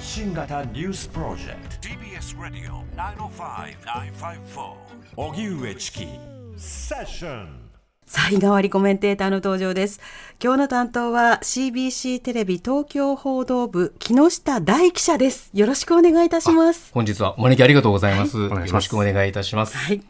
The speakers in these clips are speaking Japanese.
発信型ニュースプロジェクト TBS ラディオ905-954おぎゅうえちきセッションさあ、日替わりコメンテーターの登場です。今日の担当は CBC テレビ東京報道部木下大記者です。よろしくお願いいたします。本日はお招きありがとうございます。はい、よろしくお願いいたします。はい。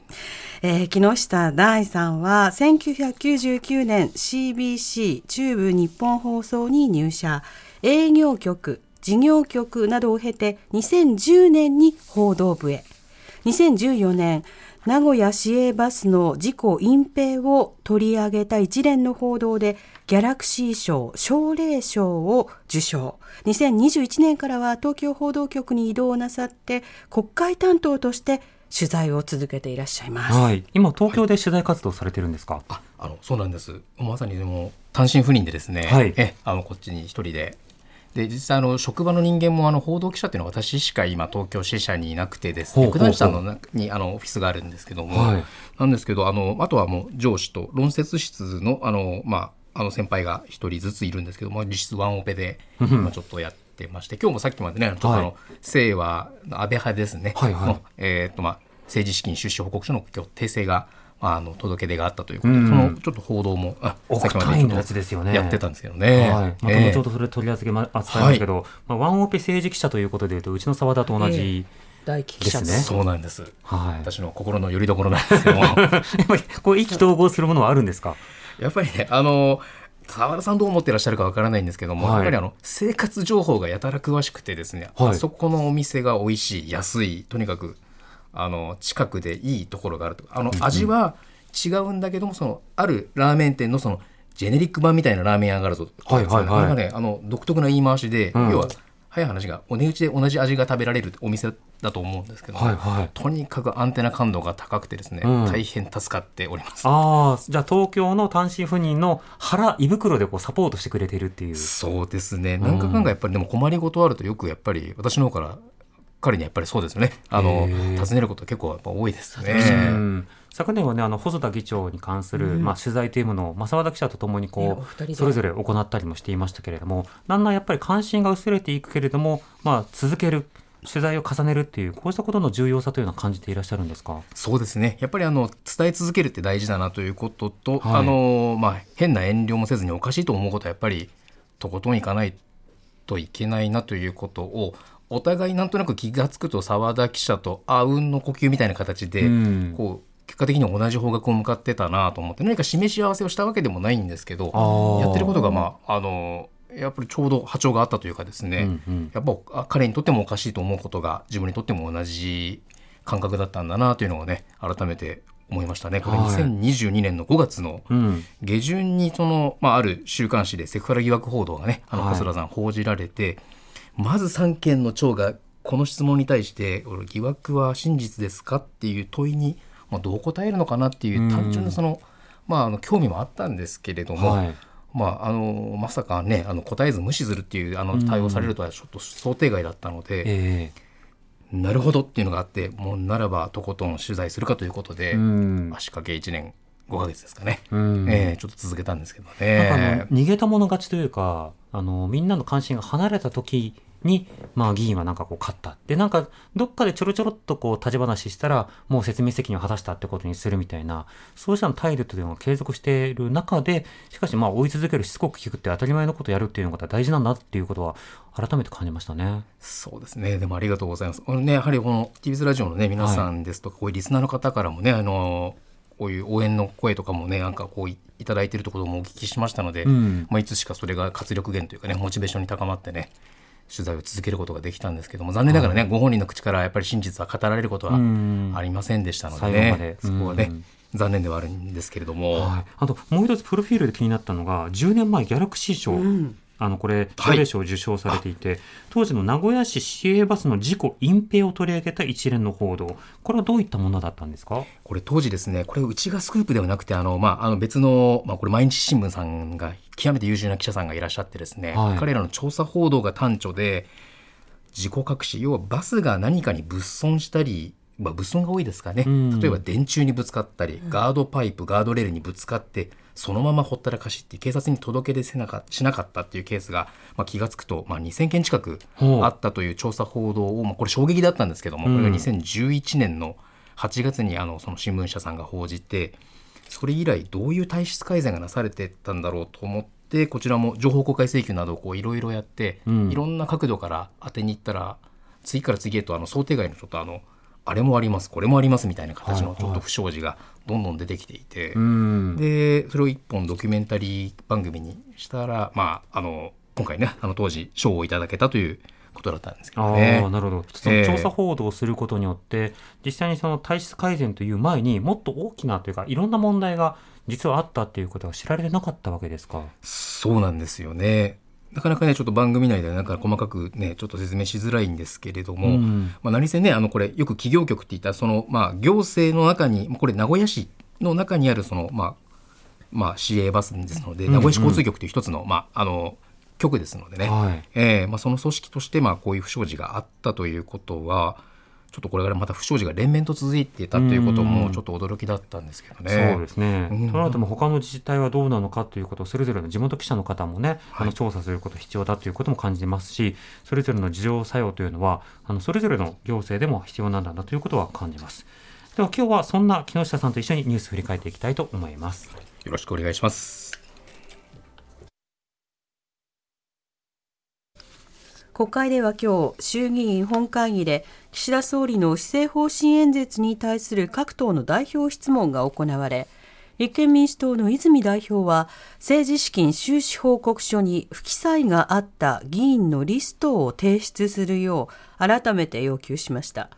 えー、木下大さんは1999年 CBC 中部日本放送に入社営業局事業局などを経て2010年に報道部へ。2014年名古屋市営バスの事故隠蔽を取り上げた一連の報道でギャラクシー賞奨励賞を受賞。2021年からは東京報道局に移動なさって国会担当として取材を続けていらっしゃいます、はい、今東京で取材活動されてるんですか、はい、ああのそうなんです。まさにでも単身赴任でですね、はい、えあのこっちに一人でで実際あの職場の人間もあの報道記者っていうのは私しか今東京支社にいなくてですね九段下のにあのオフィスがあるんですけども、はい、なんですけどあのあとはもう上司と論説室のあの、まあ、あの先輩が一人ずついるんですけども実質ワンオペで今ちょっとやってまして今日もさっきまでねちょっとあの、清和安倍派ですね、はいはい、の、えーとまあ、政治資金出資報告書の今日訂正があの届け出があったということで、うん、そのちょっと報道も、あさっきまでちょっとやってたんですけどね。はい、また後ほどそれ取り扱いますけど、はい、まあ、ワンオペ政治記者ということでいうと、うちの澤田と同じ、大記者ですね。そうなんです。はい。私の心の拠り所なんですけども。やっぱりこう意気投合するものはあるんですか？やっぱりね、あの。澤田さんどう思ってらっしゃるかわからないんですけども、はい、やっぱりあの生活情報がやたら詳しくてですね、はい、あそこのお店が美味しい安いとにかくあの近くでいいところがあるとか。あの味は違うんだけどもそのあるラーメン店のそのジェネリック版みたいなラーメン屋があるぞはいはいはい、れがねあの独特な言い回しで、うん、要は早い話がお値打ちで同じ味が食べられるお店だと思うんですけど、はいはい、とにかくアンテナ感度が高くてですね、うん、大変助かっております。ああじゃあ東京の単身赴任の腹胃袋でこうサポートしてくれているっていう。そうですね。なんかかんかやっぱりでも困りごとあるとよくやっぱり私の方から彼にやっぱりそうですね。あの尋ねること結構やっぱ多いですね。昨年はねあの細田議長に関する、うん、まあ、取材というものを正和記者とともにこうそれぞれ行ったりもしていましたけれどもだんだんやっぱり関心が薄れていくけれども、まあ、続ける取材を重ねるっていうこうしたことの重要さというのは感じていらっしゃるんですか？そうですね。やっぱりあの伝え続けるって大事だなということと、はい、あのまあ、変な遠慮もせずにおかしいと思うことはやっぱりとことんいかないといけないなということをお互いなんとなく気が付くと澤田記者とあうんの呼吸みたいな形で、こう結果的に同じ方角を向かってたなと思って何か示し合わせをしたわけでもないんですけどやってることがまああのやっぱりちょうど波長があったというかですね、うんうん、やっぱ彼にとってもおかしいと思うことが自分にとっても同じ感覚だったんだなというのをね改めて思いましたね。これ2022年の5月の下旬にその、まあ、ある週刊誌でセクハラ疑惑報道がねあの細田さん報じられて、まず3件の長がこの質問に対して「疑惑は真実ですか?」っていう問いにまあ、どう答えるのかなっていう単純なその、まあ、あの興味もあったんですけれども、はい、まあ、あのまさかねあの答えず無視するっていうあの対応されるとはちょっと想定外だったので、えー、なるほどっていうのがあってもうならばとことん取材するかということで、足掛け1年5か月ですかね、えー、ちょっと続けたんですけどね。逃げたもの勝ちというかあのみんなの関心が離れた時に、まあ議員はなんかこう勝った。で、なんかどっかでちょろちょろっとこう立ち話したら、もう説明責任を果たしたってことにするみたいな、そうしたの態度というのが継続している中で、しかしまあ追い続けるしつこく聞くって当たり前のことをやるっていうのが大事なんだっていうことは改めて感じましたね。そうですね。でもありがとうございます。このね、やはりこの TBS ラジオのね、皆さんですとか、はい、こういうリスナーの方からもね、あの、こういう応援の声とかもねなんかこういただいてるところもお聞きしましたので、うん、まあ、いつしかそれが活力源というかねモチベーションに高まってね取材を続けることができたんですけども残念ながらね、はい、ご本人の口からやっぱり真実は語られることはありませんでしたのでねそこはね残念ではあるんですけれども、はい、あともう一つプロフィールで気になったのが10年前ギャラクシー賞、うんあのこれ奨励賞を受賞されていて、当時の名古屋市市営バスの事故隠蔽を取り上げた一連の報道。これはどういったものだったんですか？これ当時ですねこれうちがスクープではなくてあの、まあ、あの別の、まあ、これ毎日新聞さんが極めて優秀な記者さんがいらっしゃってですね、はい。彼らの調査報道が端緒で事故隠し要はバスが何かに物損したり、まあ、物損が多いですかね、うん。例えば電柱にぶつかったりガードパイプガードレールにぶつかってそのままほったらかしって警察に届け出せなかしなかったっていうケースが、まあ、気が付くと、まあ、2000件近くあったという調査報道を、まあ、これ衝撃だったんですけども、うん。これが2011年の8月にあのその新聞社さんが報じてそれ以来どういう体質改善がなされてったんだろうと思ってこちらも情報公開請求などをいろいろやって、うん。いろんな角度から当てに行ったら次から次へとあの想定外のちょっとあのあれもありますこれもありますみたいな形のはいちょっと不祥事がどんどん出てきていて、うんでそれを一本ドキュメンタリー番組にしたら、まあ、あの今回ねあの当時賞をいただけたということだったんですけどあねあ。なるほどその調査報道をすることによって、実際にその体質改善という前にもっと大きなというかいろんな問題が実はあったっていうことが知られてなかったわけですか。そうなんですよね。なかなかね、ちょっと番組内ではなんか細かくね、ちょっと説明しづらいんですけれども、うん。まあ何せね、あのこれ、よく企業局って言ったら、その、まあ行政の中に、これ名古屋市の中にあるその、まあ、まあ市営バスですので、うん名古屋市交通局という一つの、まあ、あの、局ですのでね、はい。えーまあ、その組織として、まあ、こういう不祥事があったということは、ちょっとこれからまた不祥事が連綿と続いていたということうんも、ちょっと驚きだったんですけどね。そうですね。うんとなるともう他の自治体はどうなのかということをそれぞれの地元記者の方もね、あはいの調査すること必要だということも感じますし、それぞれの事情作用というのはあのそれぞれの行政でも必要なんだなということは感じます。では今日はそんな木下さんと一緒にニュース振り返っていきたいと思います。よろしくお願いします。国会では今日衆議院本会議で岸田総理の施政方針演説に対する各党の代表質問が行われ立憲民主党の泉代表は政治資金収支報告書に不記載があった議員のリストを提出するよう改めて要求しました。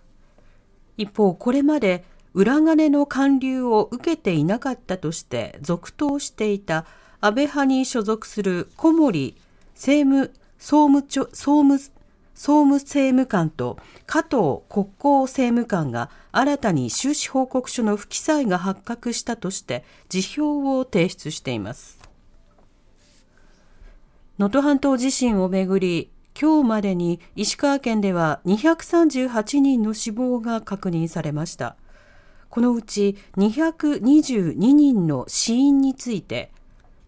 一方これまで裏金の還流を受けていなかったとして続投していた安倍派に所属する小森政務総務長総務総務政務官と加藤国交政務官が新たに収支報告書の不記載が発覚したとして辞表を提出しています。能登半島地震をめぐり今日までに石川県では238人の死亡が確認されました。このうち222人の死因について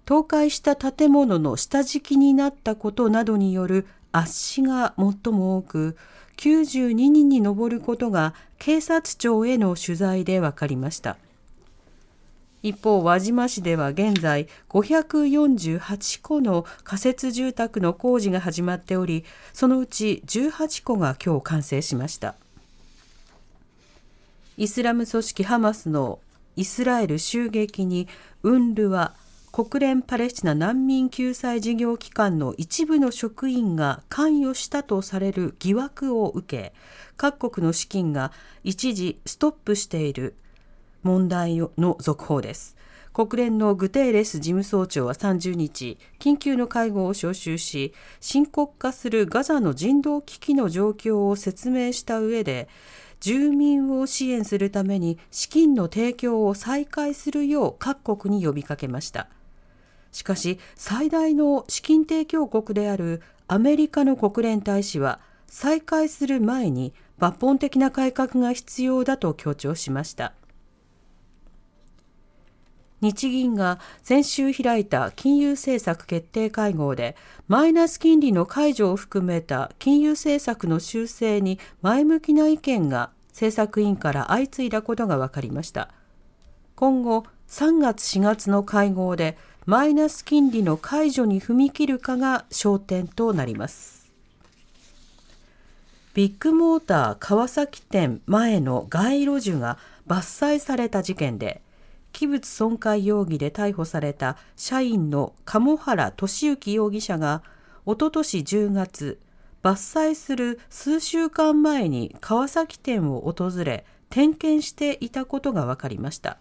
倒壊した建物の下敷きになったことなどによる圧死が最も多く92人に上ることが警察庁への取材で分かりました。一方輪島市では現在548戸の仮設住宅の工事が始まっておりそのうち18戸が今日完成しました。イスラム組織ハマスのイスラエル襲撃にウンルワ国連パレスチナ難民救済事業機関の一部の職員が関与したとされる疑惑を受け各国の資金が一時ストップしている問題の続報です。国連のグテーレス事務総長は30日緊急の会合を招集し深刻化するガザの人道危機の状況を説明した上で住民を支援するために資金の提供を再開するよう各国に呼びかけました。しかし最大の資金提供国であるアメリカの国連大使は再開する前に抜本的な改革が必要だと強調しました。日銀が先週開いた金融政策決定会合でマイナス金利の解除を含めた金融政策の修正に前向きな意見が政策委員から相次いだことが分かりました。今後3月4月の会合でマイナス金利の解除に踏み切るかが焦点となります。ビッグモーター川崎店前の街路樹が伐採された事件で器物損壊容疑で逮捕された社員の鴨原俊之容疑者がおととし10月伐採する数週間前に川崎店を訪れ点検していたことが分かりました。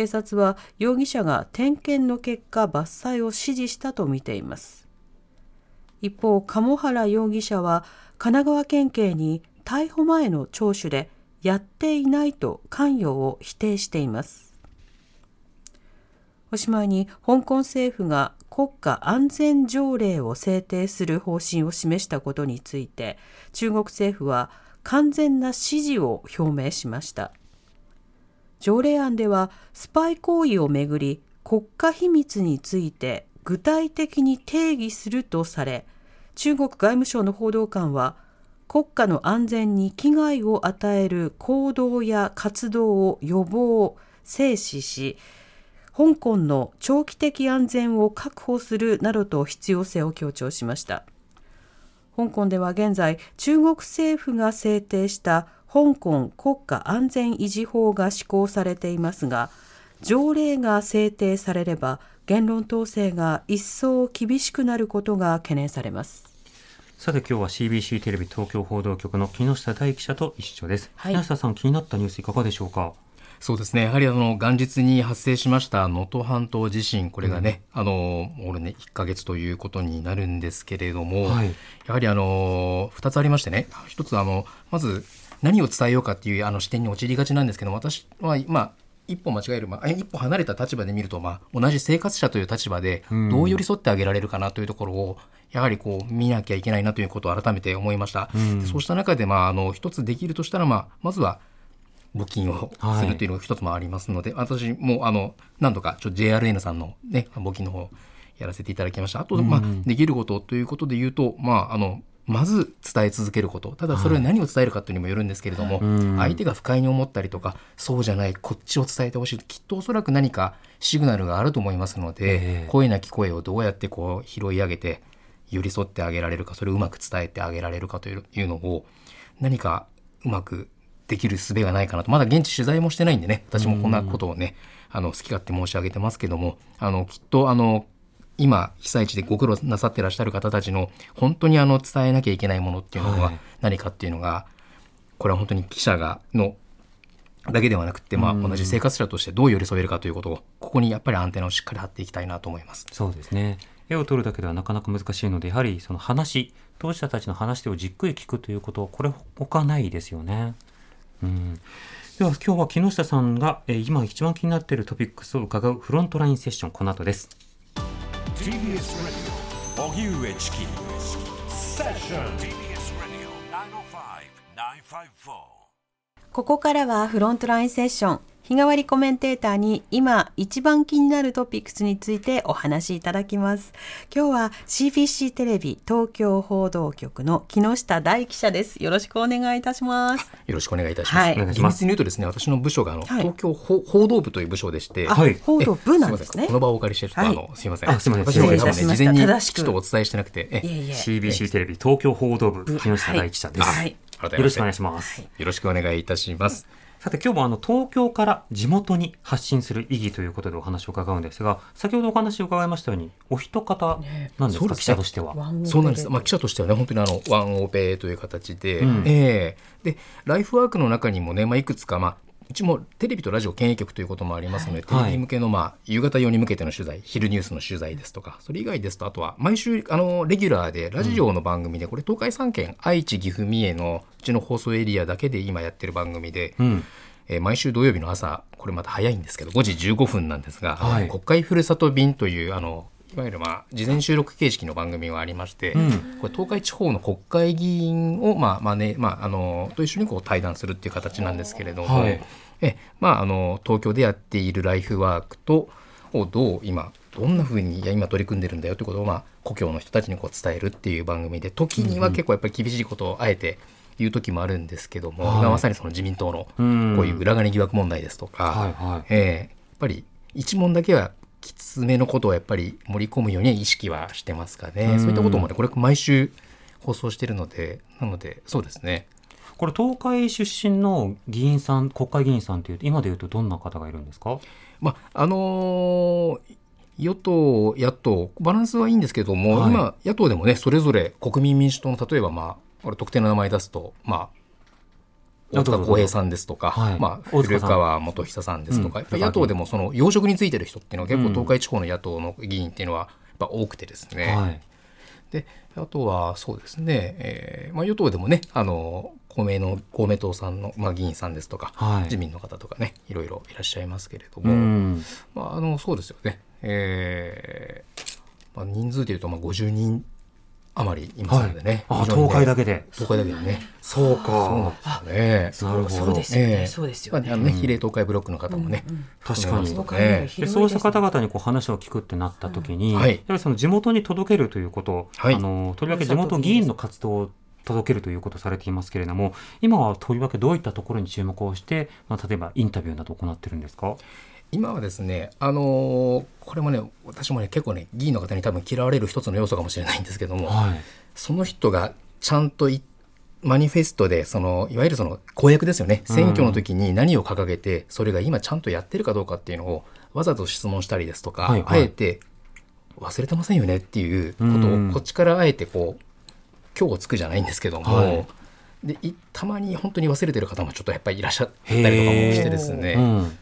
警察は容疑者が点検の結果伐採を指示したとみています。一方鴨原容疑者は神奈川県警に逮捕前の聴取でやっていないと関与を否定しています。おしまいに香港政府が国家安全条例を制定する方針を示したことについて中国政府は完全な支持を表明しました。条例案ではスパイ行為をめぐり国家秘密について具体的に定義するとされ中国外務省の報道官は国家の安全に危害を与える行動や活動を予防制止し香港の長期的安全を確保するなどと必要性を強調しました。香港では現在中国政府が制定した香港国家安全維持法が施行されていますが条例が制定されれば言論統制が一層厳しくなることが懸念されます。さて今日は CBC テレビ東京報道局の木下大記者と一緒です、はい。木下さん気になったニュースいかがでしょうか？そうですね。やはりあの元日に発生しました能登半島地震これがね、あのもうね1ヶ月ということになるんですけれども、はい。やはりあの2つありましてね。一つあのまず何を伝えようかっていうあの視点に陥りがちなんですけど私はまあ一歩間違える、まあ、一歩離れた立場で見ると、まあ、同じ生活者という立場でうん。どう寄り添ってあげられるかなというところをやはりこう見なきゃいけないなということを改めて思いました。うん。そうした中で、まあ、あの一つできるとしたら、まあ、まずは募金をするというのが一つもありますので、私もあの何度かちょっと JRN さんの、ね、募金の方やらせていただきました。あと、まあ、できることということで言うと、まあ、あのまず伝え続けること。ただそれは何を伝えるかというにもよるんですけれども、うん。相手が不快に思ったりとかそうじゃないこっちを伝えてほしい。きっとおそらく何かシグナルがあると思いますので、ええ。声なき声をどうやってこう拾い上げて寄り添ってあげられるかそれをうまく伝えてあげられるかといういうのを何かうまくできる術がないかなと。まだ現地取材もしてないんでね私もこんなことをねあの好き勝手申し上げてますけどもあのきっとあの今被災地でご苦労なさってらっしゃる方たちの本当にあの伝えなきゃいけないものっていうのははい何かっていうのが、これは本当に記者がのだけではなくて、まあ、うん同じ生活者としてどう寄り添えるかということをここにやっぱりアンテナをしっかり張っていきたいなと思います。そうですね絵を撮るだけではなかなか難しいのでやはりその話当事者たちの話をじっくり聞くということこれ他ないですよね。うん、では今日は木下さんが、えー今一番気になっているトピックスを伺うフロントラインセッションこの後です。TBS Radio 荻上チキセッション TBS Radio 905-954ここからはフロントラインセッション日替わりコメンテーターに今一番気になるトピックスについてお話しいただきます。今日は CBC テレビ東京報道局の木下大記者です。よろしくお願いいたします。よろしくお願いいたします。はい。に言うとですね、私の部署があの、はい。東京報報道部という部署でして、あ、はい。報道部なんですね。この場をお借りしてちょっと、はい。あのすいません。あすいません。私の事前に正しく。ちょっとお伝えしてなくて、えいえいえ。CBC テレビ東京報道部木下大記者です。はいよろしくお願いします。よろしくお願いいたします。さて今日もあの東京から地元に発信する意義ということでお話を伺うんですが先ほどお話を伺いましたようにお一方なんですか、ね。記者としては。そうなんです。まあ、記者としてはね、本当にあの、ワンオペという形で、うん。ええ。で、ライフワークの中にもね、まあ、いくつか、まあ、うちもテレビとラジオ兼営局ということもありますので、はい。テレビ向けの、まあ、夕方用に向けての取材、昼ニュースの取材ですとか、それ以外ですと、あとは、毎週、あの、レギュラーで、ラジオの番組で、これ、東海3県、愛知、岐阜、三重のうちの放送エリアだけで今やってる番組で、うん、えー毎週土曜日の朝これまた早いんですけど5時15分なんですが、はい。国会ふるさと便というあのいわゆるまあ事前収録形式の番組がありまして、うん。これ東海地方の国会議員を、まあまあねまあ、あのと一緒にこう対談するっていう形なんですけれども、はい。えまあ、あの東京でやっているライフワークとをどう今どんなふうにいや今取り組んでるんだよということを、まあ、故郷の人たちにこう伝えるっていう番組で時には結構やっぱり厳しいことをあえて言う時もあるんですけども、はい。今まさにその自民党のうん。こういう裏金疑惑問題ですとか、はいはい。ええやっぱり一問だけはきつめのことをやっぱり盛り込むように意識はしてますかね、うん。そういったこともねこれ毎週放送してるのでなのでそうですね。これ東海出身の議員さん国会議員さんというと今でいうとどんな方がいるんですか？まああのー与党野党バランスはいいんですけども、はい。今野党でもねそれぞれ国民民主党の例えばまあこれ特定の名前出すとまあ大塚浩平さんですとか、はい。まあ、古川元久さんですとか、うん。野党でもその要職についてる人っていうのは結構うん。東海地方の野党の議員っていうのはやっぱ多くてですね、はい。であとはそうですね、えーまあ、与党でもねあの公明の公明党さんの、まあ、議員さんですとか、はい。自民の方とかねいろいろいらっしゃいますけれどうも、ん。まあ、あのそうですよね、えーまあ、人数でいうとまあ50人余りいますのでね、あ、非常にね東海だけで。東海だけでね。そうそうですよね。なるほどそうですよね、ええ。そうですまあよね。あのね比例東海ブロックの方もね、確かに含めますの東海ので広いでそうした方々にこう話を聞くってなった時に、はい。やはりその地元に届けるということ、はい。あのとりわけ地元議員の活動を届けるということをされていますけれども今はとりわけどういったところに注目をして、まあ、例えばインタビューなどを行ってるんですか？今はですね、あのーこれもね私もね結構ね議員の方に多分嫌われる一つの要素かもしれないんですけども、はい。その人がちゃんといマニフェストでそのいわゆるその公約ですよね。選挙の時に何を掲げてそれが今ちゃんとやってるかどうかっていうのをわざと質問したりですとか、はいはい。あえて忘れてませんよねっていうことうん。をこっちからあえてこう今日をつくじゃないんですけども、はい。でいたまに本当に忘れてる方もちょっとやっぱりいらっしゃったりとかもしてですね、うん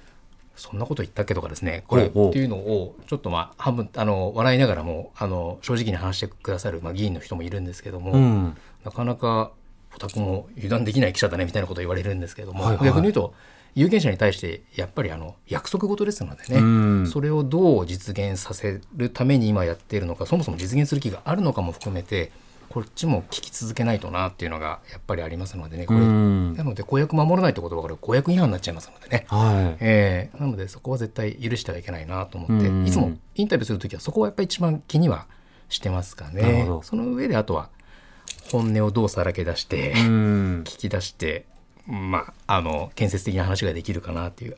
そんなこと言ったっけとかですね、これっていうのを、ちょっとまあ、半分、あの、笑いながらも、あの、正直に話してくださる、まあ、議員の人もいるんですけども、うん。なかなか、オタクも油断できない記者だね、みたいなことを言われるんですけども、はいはい。逆に言うと、有権者に対して、やっぱりあの、約束事ですのでね、うん。それをどう実現させるために今やっているのか、そもそも実現する気があるのかも含めて、こっちも聞き続けないとなっていうのがやっぱりありますのでね、これ、うんなので公約守らないってことはこれ公約違反になっちゃいますのでね。はい。えーなのでそこは絶対許してはいけないなと思って、うん。いつもインタビューするときはそこはやっぱり一番気にはしてますかね。その上であとは本音をどうさらけ出して、うん。聞き出してまああの建設的な話ができるかなっていう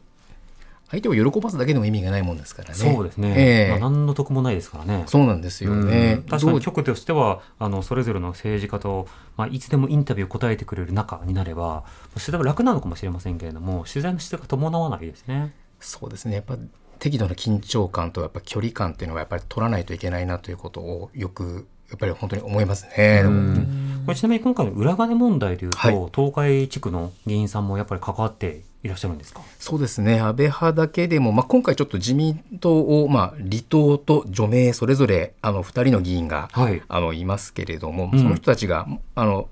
相手を喜ばすだけでも意味がないもんですからね。そうですね、ええ。まあ、何の得もないですからね。そうなんですよね、うん。確かに局としてはあのそれぞれの政治家と、まあ、いつでもインタビューを答えてくれる仲になれば取材は楽なのかもしれませんけれども取材の質が伴わないですね。そうですね。やっぱ適度な緊張感とやっぱ距離感っていうのはやっぱり取らないといけないなということをよくやっぱり本当に思いますね。これちなみに今回の裏金問題でいうと、はい。東海地区の議員さんもやっぱり関わっていらっしゃるんですか？そうですね。安倍派だけでも、まあ、今回ちょっと自民党を、まあ、離党と除名それぞれあの2人の議員が、はい。あのいますけれども、うん。その人たちがあの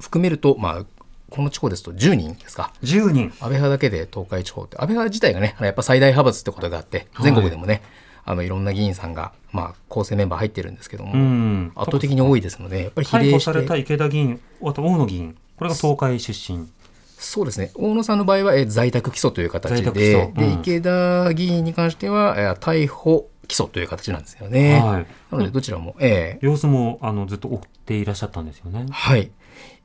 含めると、まあ、この地方ですと10人ですか？10人。安倍派だけで東海地方って安倍派自体がねやっぱ最大派閥ってことがあって全国でもね、い、あのいろんな議員さんが、まあ、構成メンバー入ってるんですけども、うん。圧倒的に多いですのでやっぱり比逮例して捕された池田議員あと大野議員。これが東海出身。そうですね。大野さんの場合はえ在宅起訴という形で訴。うん。で池田議員に関してはえ逮捕起訴という形なんですよね。はい。なのでどちらも、ええ。様子もあのずっと追っていらっしゃったんですよね。はい。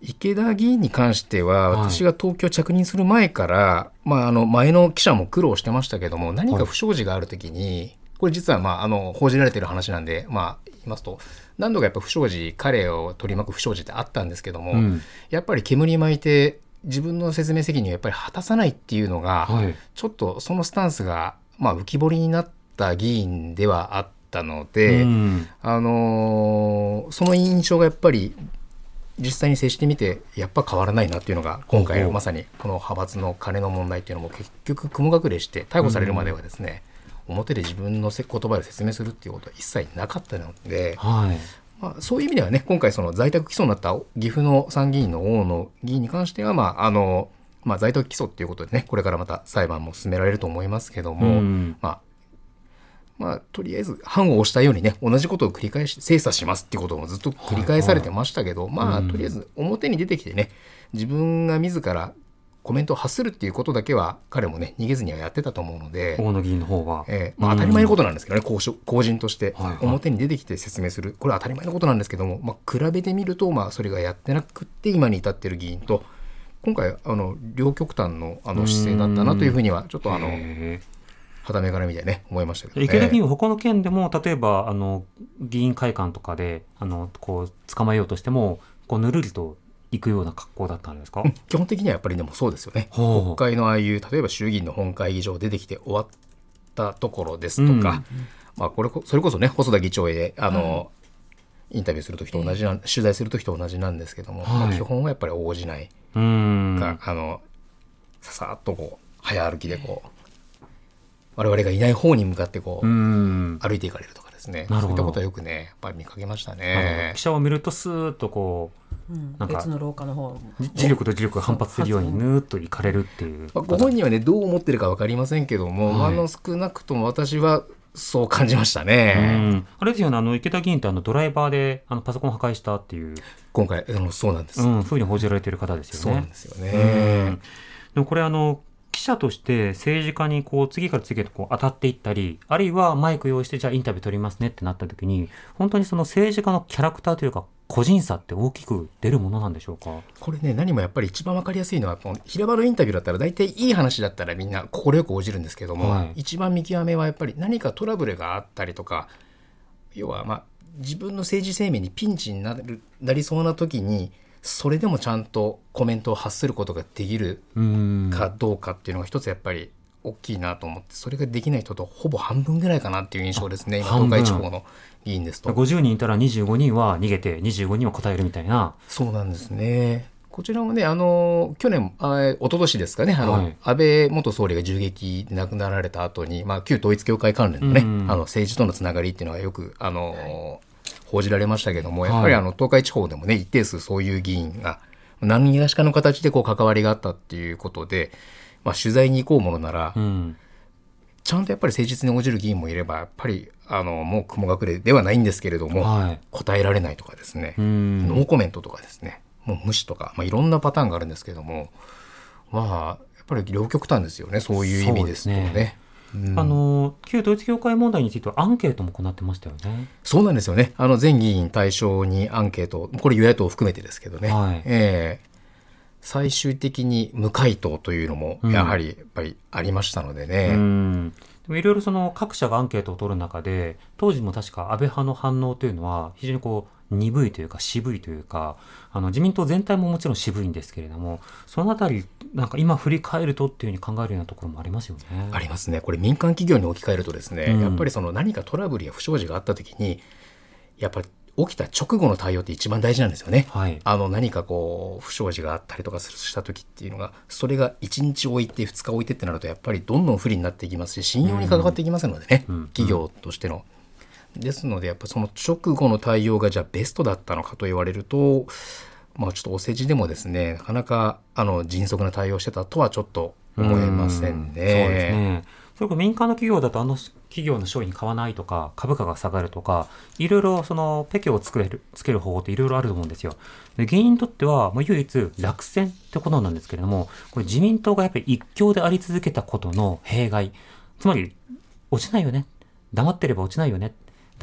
池田議員に関しては、はい。私が東京着任する前から、まあ、あの、前の記者も苦労してましたけども、何か不祥事があるときに、これ実は、まあ、あの、報じられている話なんで、まあ、言いますと、何度かやっぱ不祥事、彼を取り巻く不祥事ってあったんですけども、うん。やっぱり煙巻いて、自分の説明責任をやっぱり果たさないっていうのが、はい。ちょっとそのスタンスが、まあ、浮き彫りになった議員ではあったので、うん。あのーその印象がやっぱり実際に接してみてやっぱ変わらないなっていうのが今回まさにこの派閥の金の問題っていうのも結局雲隠れして逮捕されるまではですね、表で自分のせ言葉で説明するっていうことは一切なかったので、はい。まあ、そういう意味ではね今回その在宅起訴になった岐阜の参議院の大野議員に関しては、まああのまあ、在宅起訴っていうことでねこれからまた裁判も進められると思いますけども、うん。まあまあ、とりあえず判を押したようにね同じことを繰り返し精査しますっていうこともずっと繰り返されてましたけど、まあうんとりあえず表に出てきてね自分が自らコメントを発するっていうことだけは彼もね逃げずにはやってたと思うので、大野議員の方は、えーまあ、当たり前のことなんですけどね、公職公人としてはいはい。表に出てきて説明する、これは当たり前のことなんですけども、まあ、比べてみると、まあ、それがやってなくって今に至ってる議員と今回あの両極端のあの姿勢だったなというふうにはちょっとあのへはためから見てね思いましたけど、ね、ー池田議員は他の県でも例えばあの議員会館とかであのこう捕まえようとしてもこうぬるりと行くような格好だったんですか、うん基本的にはやっぱりでもそうですよね。国会のああいう例えば衆議院の本会議場出てきて終わったところですとか、まあこれこそれこそね細田議長へあの、インタビューする時と同じな、取材する時と同じなんですけども、はい。まあ基本はやっぱり応じないうん。か、あのささっとこう早歩きでこう我々がいない方に向かってこう、うん。歩いていかれると。かですねなるほどそういったことはよくねやっぱり見かけましたね記。者を見るとスーッとこうんなんか別の廊下の方う磁力と磁力が反発するようにヌーッと行かれるっていう。まあ、ご本人はねどう思ってるか分かりませんけども、はいあの少なくとも私はそう感じましたうね。んあれですよね、あの池田議員ってあのドライバーであのパソコン破壊したっていう、今回あのそうなんです、うん、ふうに報じられている方ですよね。そうなんですようねん。でもこれあの記者として政治家にこう次から次へとこう当たっていったりあるいはマイク用意してじゃあインタビュー取りますねってなった時に本当にその政治家のキャラクターというか個人差って大きく出るものなんでしょうか？これね何もやっぱり一番分かりやすいのは平場のインタビューだったら大体いい話だったらみんな快く応じるんですけども、はい。一番見極めはやっぱり何かトラブルがあったりとか要はまあ自分の政治生命にピンチになるなりそうな時にそれでもちゃんとコメントを発することができるうん。かどうかっていうのが一つやっぱり大きいなと思ってそれができない人とほぼ半分ぐらいかなっていう印象ですね。今東海地方の議員ですと。50人いたら25人は逃げて25人は答えるみたいな。そうなんですね。こちらもね、あの、去年、あ一昨年ですかね、あの、はい。安倍元総理が銃撃で亡くなられた後に、まあ、旧統一教会関連のね、うん。あの、政治とのつながりっていうのがよく、あの、報じられましたけども、やっぱはいりあの、東海地方でもね、一定数そういう議員が、何がしかの形でこう関わりがあったっていうことで、まあ、取材に行こうものなら、うん。ちゃんとやっぱり誠実に応じる議員もいれば、やっぱり、あの、もう雲隠れではないんですけれども、はい。答えられないとかですね、うん。ノーコメントとかですね、もう無視とか、まあ、いろんなパターンがあるんですけども、まあ、やっぱり両極端ですよね、そういう意味ですとね。うんあの旧統一教会問題についてはアンケートも行ってましたよね。そうなんですよね。あの全議員対象にアンケート、これ与野党を含めてですけどね、はいええ最終的に無回答というのもうんやはりやっぱりありましたのでね。うんでもいろいろその各社がアンケートを取る中で当時も確か安倍派の反応というのは非常にこう鈍いというか渋いというかあの自民党全体ももちろん渋いんですけれどもそのあたりなんか今振り返るとっていうふうに考えるようなところもありますよね。ありますね。これ民間企業に置き換えるとですね、うんやっぱりその何かトラブルや不祥事があった時に、やっぱり起きた直後の対応って一番大事なんですよね。はいあの何かこう不祥事があったりとかした時っていうのがそれが1日置いて2日置いてってなるとやっぱりどんどん不利になっていきますし信用に関わっていきますのでね、うん企業としての。ですのでやっぱその直後の対応がじゃあベストだったのかと言われるとまあちょっとお世辞でもですねなかなかあの迅速な対応してたとはちょっと思えませんね。うんそうですね。それこ民間の企業だとあの企業の商品買わないとか株価が下がるとかいろいろそのペケを作れるつける方法っていろいろあると思うんですよ。で原因にとっては、まあ、唯一落選ってことなんですけれどもこれ自民党がやっぱり一強であり続けたことの弊害つまり落ちないよね黙ってれば落ちないよね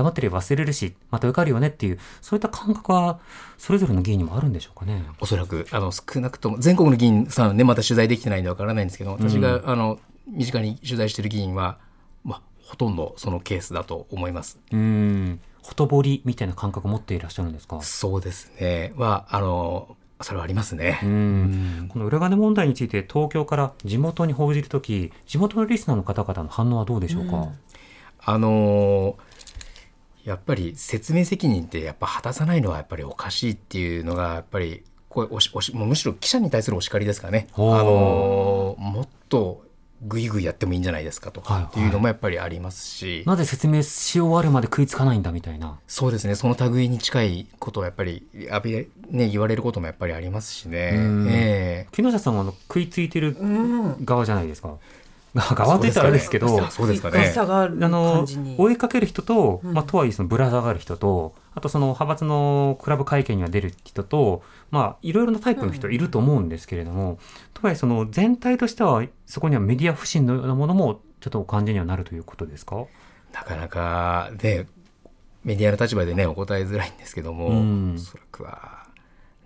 黙ってれば忘れるしまた受かるよねっていうそういった感覚はそれぞれの議員にもあるんでしょうかね。おそらくあの少なくとも全国の議員さんねまだ取材できてないんでわからないんですけど私が、あの身近に取材している議員は、まあ、ほとんどそのケースだと思います。うんほとぼりみたいな感覚を持っていらっしゃるんですか？そうですねはあのそれはありますね。うんこの裏金問題について東京から地元に報じるとき、地元のリスナーの方々の反応はどうでしょうか？あのやっぱり説明責任ってやっぱ果たさないのはやっぱりおかしいっていうのがやっぱりこれおしおしもうむしろ記者に対するお叱りですかね。あのもっとぐいぐいやってもいいんじゃないですかとはいかっていうのもやっぱりありますし、なぜ説明し終わるまで食いつかないんだみたいな。そうですねその類に近いことはやっぱりあべ、ね、言われることもやっぱりありますしね。うんええ木下さんはあの食いついてるうん側じゃないですか。側って言ったらあれですけど、そうですかね。あの感じに。追いかける人と、うん。まあ、とはいえそのぶら下がる人とあとその派閥のクラブ会見には出る人と、まあ、いろいろなタイプの人いると思うんですけれども、とはいえその全体としてはそこにはメディア不信のようなものもちょっとお感じにはなるということですか？なかなかねメディアの立場でねお答えづらいんですけども、うん。おそらくは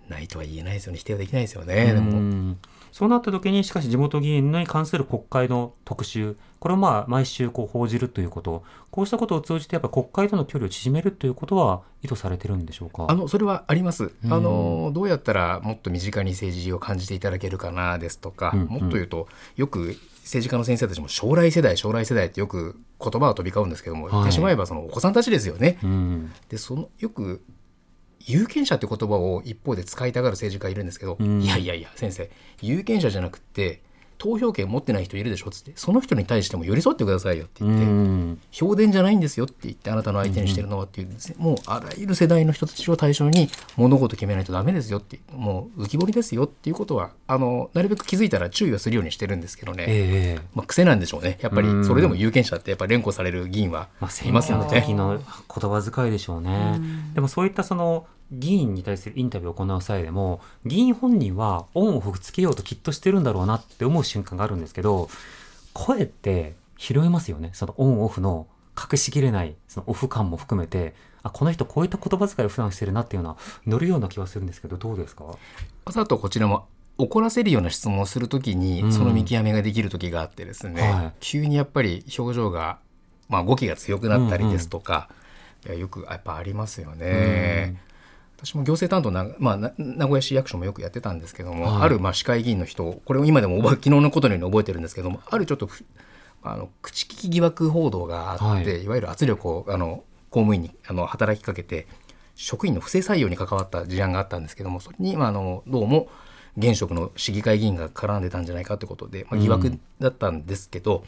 ないとは言えないですよね。否定はできないですよね。でうも。んそうなった時にしかし地元議員に関する国会の特集これをまあ毎週こう報じるということこうしたことを通じてやっぱ国会との距離を縮めるということは意図されてるんでしょうか？あのそれはあります、うん。あのどうやったらもっと身近に政治を感じていただけるかなですとか、うんうん。もっと言うとよく政治家の先生たちも将来世代将来世代ってよく言葉は飛び交うんですけども、はい。言ってしまえばそのお子さんたちですよね。うん。でそのよく有権者って言葉を一方で使いたがる政治家いるんですけど、うん。いやいやいや先生有権者じゃなくて投票権持ってない人いるでしょ。っつってその人に対しても寄り添ってくださいよってう言って、ん。評伝じゃないんですよって言ってあなたの相手にしてるのはっていうですね、もうあらゆる世代の人たちを対象に物事決めないとダメですよってもう浮き彫りですよっていうことはあのなるべく気づいたら注意はするようにしてるんですけどね、ええ。まあ、癖なんでしょうね。やっぱりうん。それでも有権者ってやっぱり連呼される議員はまあ、い選ますよね。挙の時の言葉遣いでしょうね。でもそういったその議員に対するインタビューを行う際でも、議員本人はオンオフつけようときっとしてるんだろうなって思う瞬間があるんですけど、声って拾えますよね。そのオンオフの隠しきれないそのオフ感も含めて、あ、この人こういった言葉遣いを普段してるなっていうのは乗るような気はするんですけど、どうですか？わざとこちらも怒らせるような質問をするときうん。にその見極めができる時があってですね、はい。急にやっぱり表情が、まあ、語気が強くなったりですとか、いやよくやっぱありますよね。私も行政担当な、まあ、な名古屋市役所もよくやってたんですけども、はい。あるまあ市会議員の人これを今でも昨日のことのように覚えてるんですけどもあるちょっとふあの口利き疑惑報道があって、はい。い、わゆる圧力をあの公務員にあの働きかけて職員の不正採用に関わった事案があったんですけどもそれに、まあ、あのどうも現職の市議会議員が絡んでたんじゃないかということで、まあ、疑惑だったんですけど、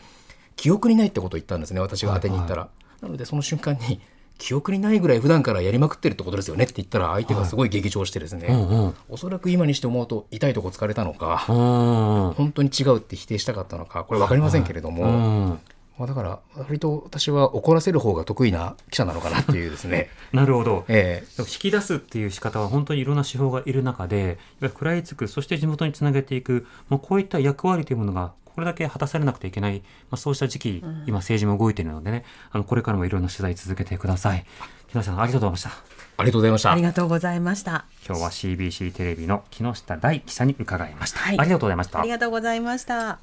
記憶にないってことを言ったんですね私が当てに言ったら。なのでその瞬間に記憶にないぐらい普段からやりまくってるってことですよねって言ったら相手がすごい激調してですね、うんうん。おそらく今にして思うと痛いとこ疲れたのか、うん。本当に違うって否定したかったのかこれ分かりませんけれども、うん。まあ、だから割と私は怒らせる方が得意な記者なのかなっていうですね、なるほど。え引き出すっていう仕方は本当にいろんな手法がいる中で、食らいつく、そして地元につなげていく、まあ、こういった役割というものが、これだけ果たされなくてはいけない、まあ、そうした時期、今政治も動いているのでね、あの、これからもいろんな取材続けてください。木下さん、ありがとうございました。ありがとうございましたあり。がとうございました。今日は CBC テレビの木下大記者に伺いました。はいありがとうございましたあり。がとうございました。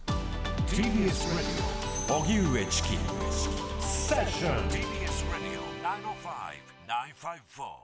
TBS Radio 荻上チキセッション TBS Radio 905-954